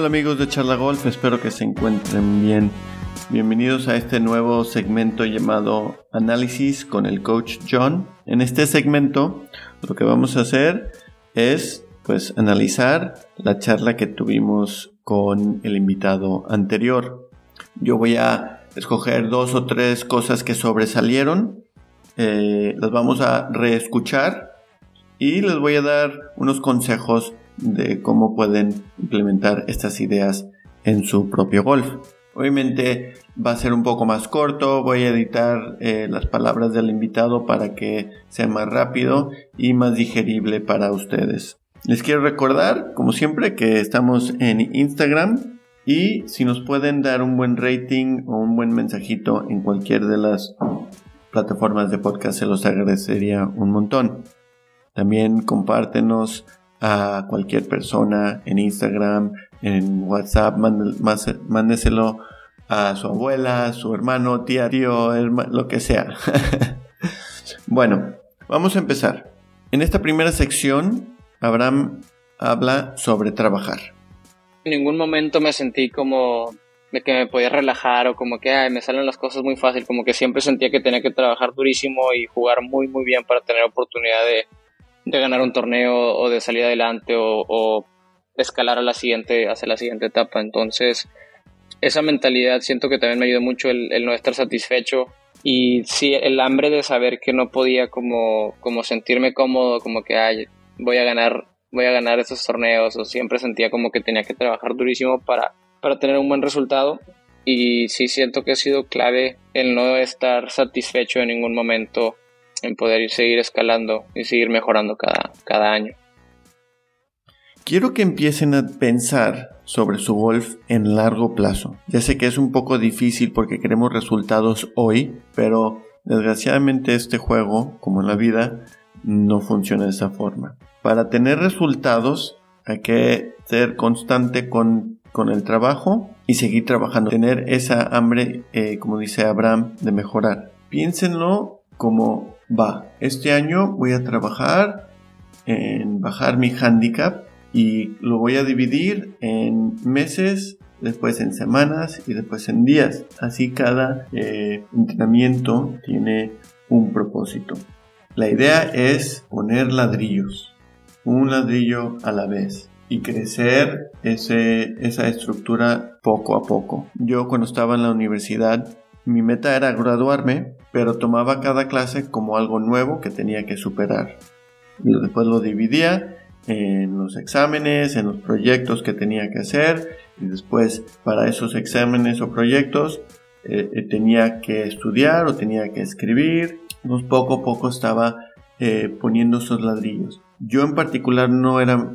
Hola amigos de Charla Golf, espero que se encuentren bien. Bienvenidos a este nuevo segmento llamado Análisis con el coach John. En este segmento lo que vamos a hacer es pues analizar la charla que tuvimos con el invitado anterior. Yo voy a escoger dos o tres cosas que sobresalieron, eh, las vamos a reescuchar y les voy a dar unos consejos de cómo pueden implementar estas ideas en su propio golf. Obviamente va a ser un poco más corto, voy a editar eh, las palabras del invitado para que sea más rápido y más digerible para ustedes. Les quiero recordar, como siempre, que estamos en Instagram y si nos pueden dar un buen rating o un buen mensajito en cualquier de las plataformas de podcast, se los agradecería un montón. También compártenos a cualquier persona en Instagram, en WhatsApp, mándeselo a su abuela, su hermano, tía, tío, lo que sea. bueno, vamos a empezar. En esta primera sección, Abraham habla sobre trabajar. En ningún momento me sentí como de que me podía relajar o como que me salen las cosas muy fácil, como que siempre sentía que tenía que trabajar durísimo y jugar muy muy bien para tener oportunidad de, de ganar un torneo o de salir adelante o, escalar a la siguiente, hacia la siguiente etapa. Entonces, esa mentalidad siento que también me ayudó mucho el, no estar satisfecho y sí, el hambre de saber que no podía como, como sentirme cómodo, como que Ay, voy a ganar, voy a ganar esos torneos, o siempre sentía como que tenía que trabajar durísimo para, para tener un buen resultado. Y sí siento que ha sido clave el no estar satisfecho en ningún momento en poder seguir escalando y seguir mejorando cada, cada año. Quiero que empiecen a pensar sobre su golf en largo plazo. Ya sé que es un poco difícil porque queremos resultados hoy, pero desgraciadamente este juego, como en la vida, no funciona de esa forma. Para tener resultados hay que ser constante con, el trabajo y seguir trabajando. Tener esa hambre, eh, como dice Abraham, de mejorar. Piénsenlo como va, este año voy a trabajar en bajar mi handicap y lo voy a dividir en meses, después en semanas y después en días. Así cada eh, entrenamiento tiene un propósito. La idea es poner ladrillos, un ladrillo a la vez y crecer esa estructura poco a poco. Yo cuando estaba en la universidad, mi meta era graduarme pero tomaba cada clase como algo nuevo que tenía que superar. Y después lo dividía en los exámenes, en los proyectos que tenía que hacer y después para esos exámenes o proyectos eh, eh, tenía que estudiar o tenía que escribir. Poco a poco estaba eh, poniendo esos ladrillos. Yo en particular no era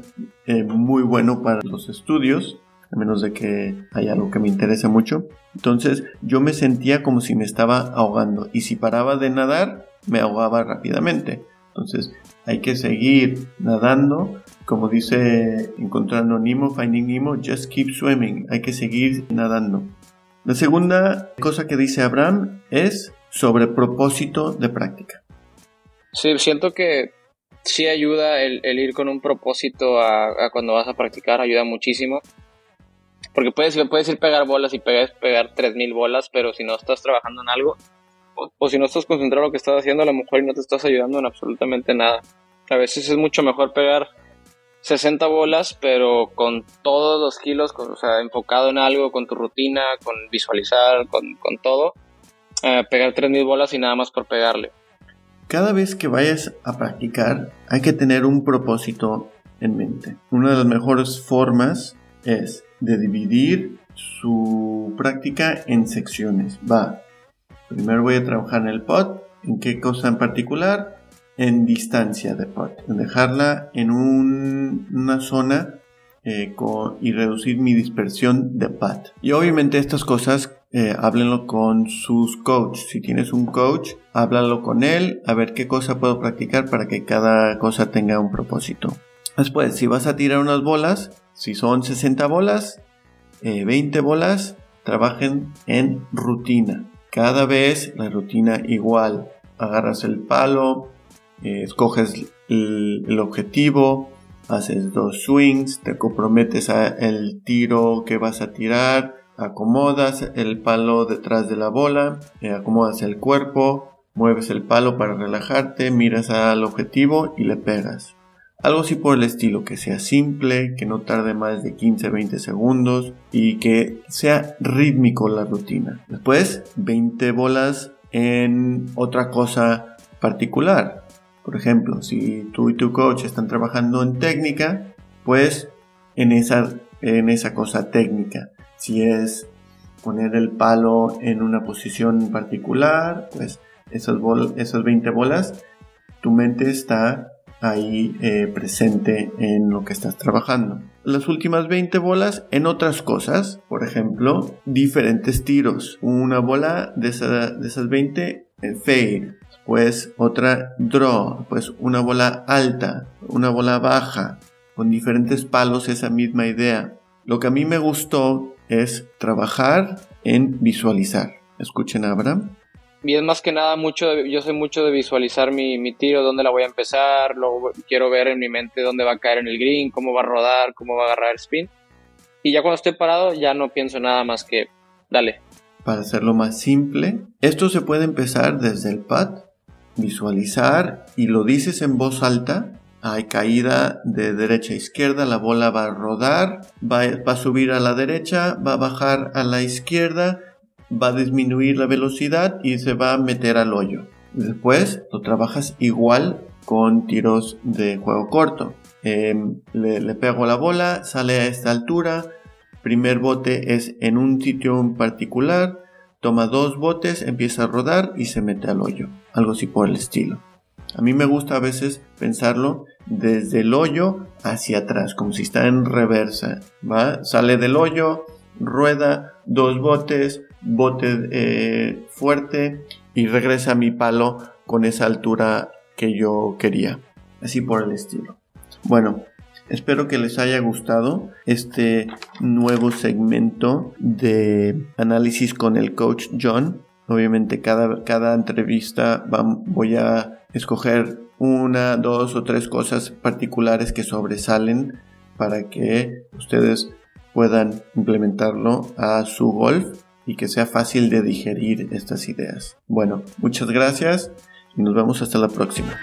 muy bueno para los estudios, a menos de que haya algo que me interese mucho. Entonces yo me sentía como si me estaba ahogando y si paraba de nadar me ahogaba rápidamente. Entonces hay que seguir nadando, como dice encontrando Nemo, Finding Nemo, just keep swimming, hay que seguir nadando. La segunda cosa que dice Abraham es sobre propósito de práctica. Sí, siento que sí ayuda el, ir con un propósito a, cuando vas a practicar, ayuda muchísimo. Porque puedes, puedes ir pegar bolas y pegar, pegar 3000 bolas, pero si no estás trabajando en algo, o, si no estás concentrado en lo que estás haciendo, a lo mejor no te estás ayudando en absolutamente nada. A veces es mucho mejor pegar 60 bolas, pero con todos los kilos, o sea, enfocado en algo, con tu rutina, con visualizar, con, todo, eh, pegar 3000 bolas y nada más por pegarle. Cada vez que vayas a practicar, hay que tener un propósito en mente. Una de las mejores formas es de dividir su práctica en secciones. Va, primero voy a trabajar en el pot, en qué cosa en particular, en distancia de pot, en dejarla en una zona eh, y reducir mi dispersión de pot. Y obviamente estas cosas eh, háblenlo con sus coaches. Si tienes un coach, háblalo con él a ver qué cosa puedo practicar para que cada cosa tenga un propósito. Después, si vas a tirar unas bolas, si son 60 bolas, 20 eh, bolas, trabajen en rutina. Cada vez la rutina igual. Agarras el palo, eh, escoges el, objetivo, haces dos swings, te comprometes a el tiro que vas a tirar, acomodas el palo detrás de la bola, eh, acomodas el cuerpo, mueves el palo para relajarte, miras al objetivo y le pegas. Algo así por el estilo, que sea simple, que no tarde más de 15-20 segundos y que sea rítmico la rutina. Después, 20 bolas en otra cosa particular. Por ejemplo, si tú y tu coach están trabajando en técnica, pues en esa, en esa cosa técnica. Si es poner el palo en una posición particular, pues esas, esas 20 bolas, tu mente está ahí eh, presente en lo que estás trabajando. Las últimas 20 bolas en otras cosas, por ejemplo, diferentes tiros. Una bola de, de esas 20 en fade, pues otra draw, pues una bola alta, una bola baja, con diferentes palos esa misma idea. Lo que a mí me gustó es trabajar en visualizar. Escuchen Abraham. Y es más que nada mucho, yo soy mucho de visualizar mi, mi tiro, dónde la voy a empezar, luego quiero ver en mi mente dónde va a caer en el green, cómo va a rodar, cómo va a agarrar el spin. Y ya cuando estoy parado ya no pienso nada más que, dale. Para hacerlo más simple, esto se puede empezar desde el pad, visualizar y lo dices en voz alta. Hay caída de derecha a izquierda, la bola va a rodar, va, va a subir a la derecha, va a bajar a la izquierda va a disminuir la velocidad y se va a meter al hoyo. Después lo trabajas igual con tiros de juego corto. Em, le, pego la bola, sale a esta altura, primer bote es en un sitio en particular, toma dos botes, empieza a rodar y se mete al hoyo. Algo así por el estilo. A mí me gusta a veces pensarlo desde el hoyo hacia atrás, como si está en reversa. ¿va? Sale del hoyo, rueda, dos botes, bote eh, fuerte y regresa mi palo con esa altura que yo quería. Así por el estilo. Bueno, espero que les haya gustado este nuevo segmento de análisis con el coach John. Obviamente cada, cada entrevista voy a escoger una, dos o tres cosas particulares que sobresalen para que ustedes puedan implementarlo a su golf y que sea fácil de digerir estas ideas. Bueno, muchas gracias y nos vemos hasta la próxima.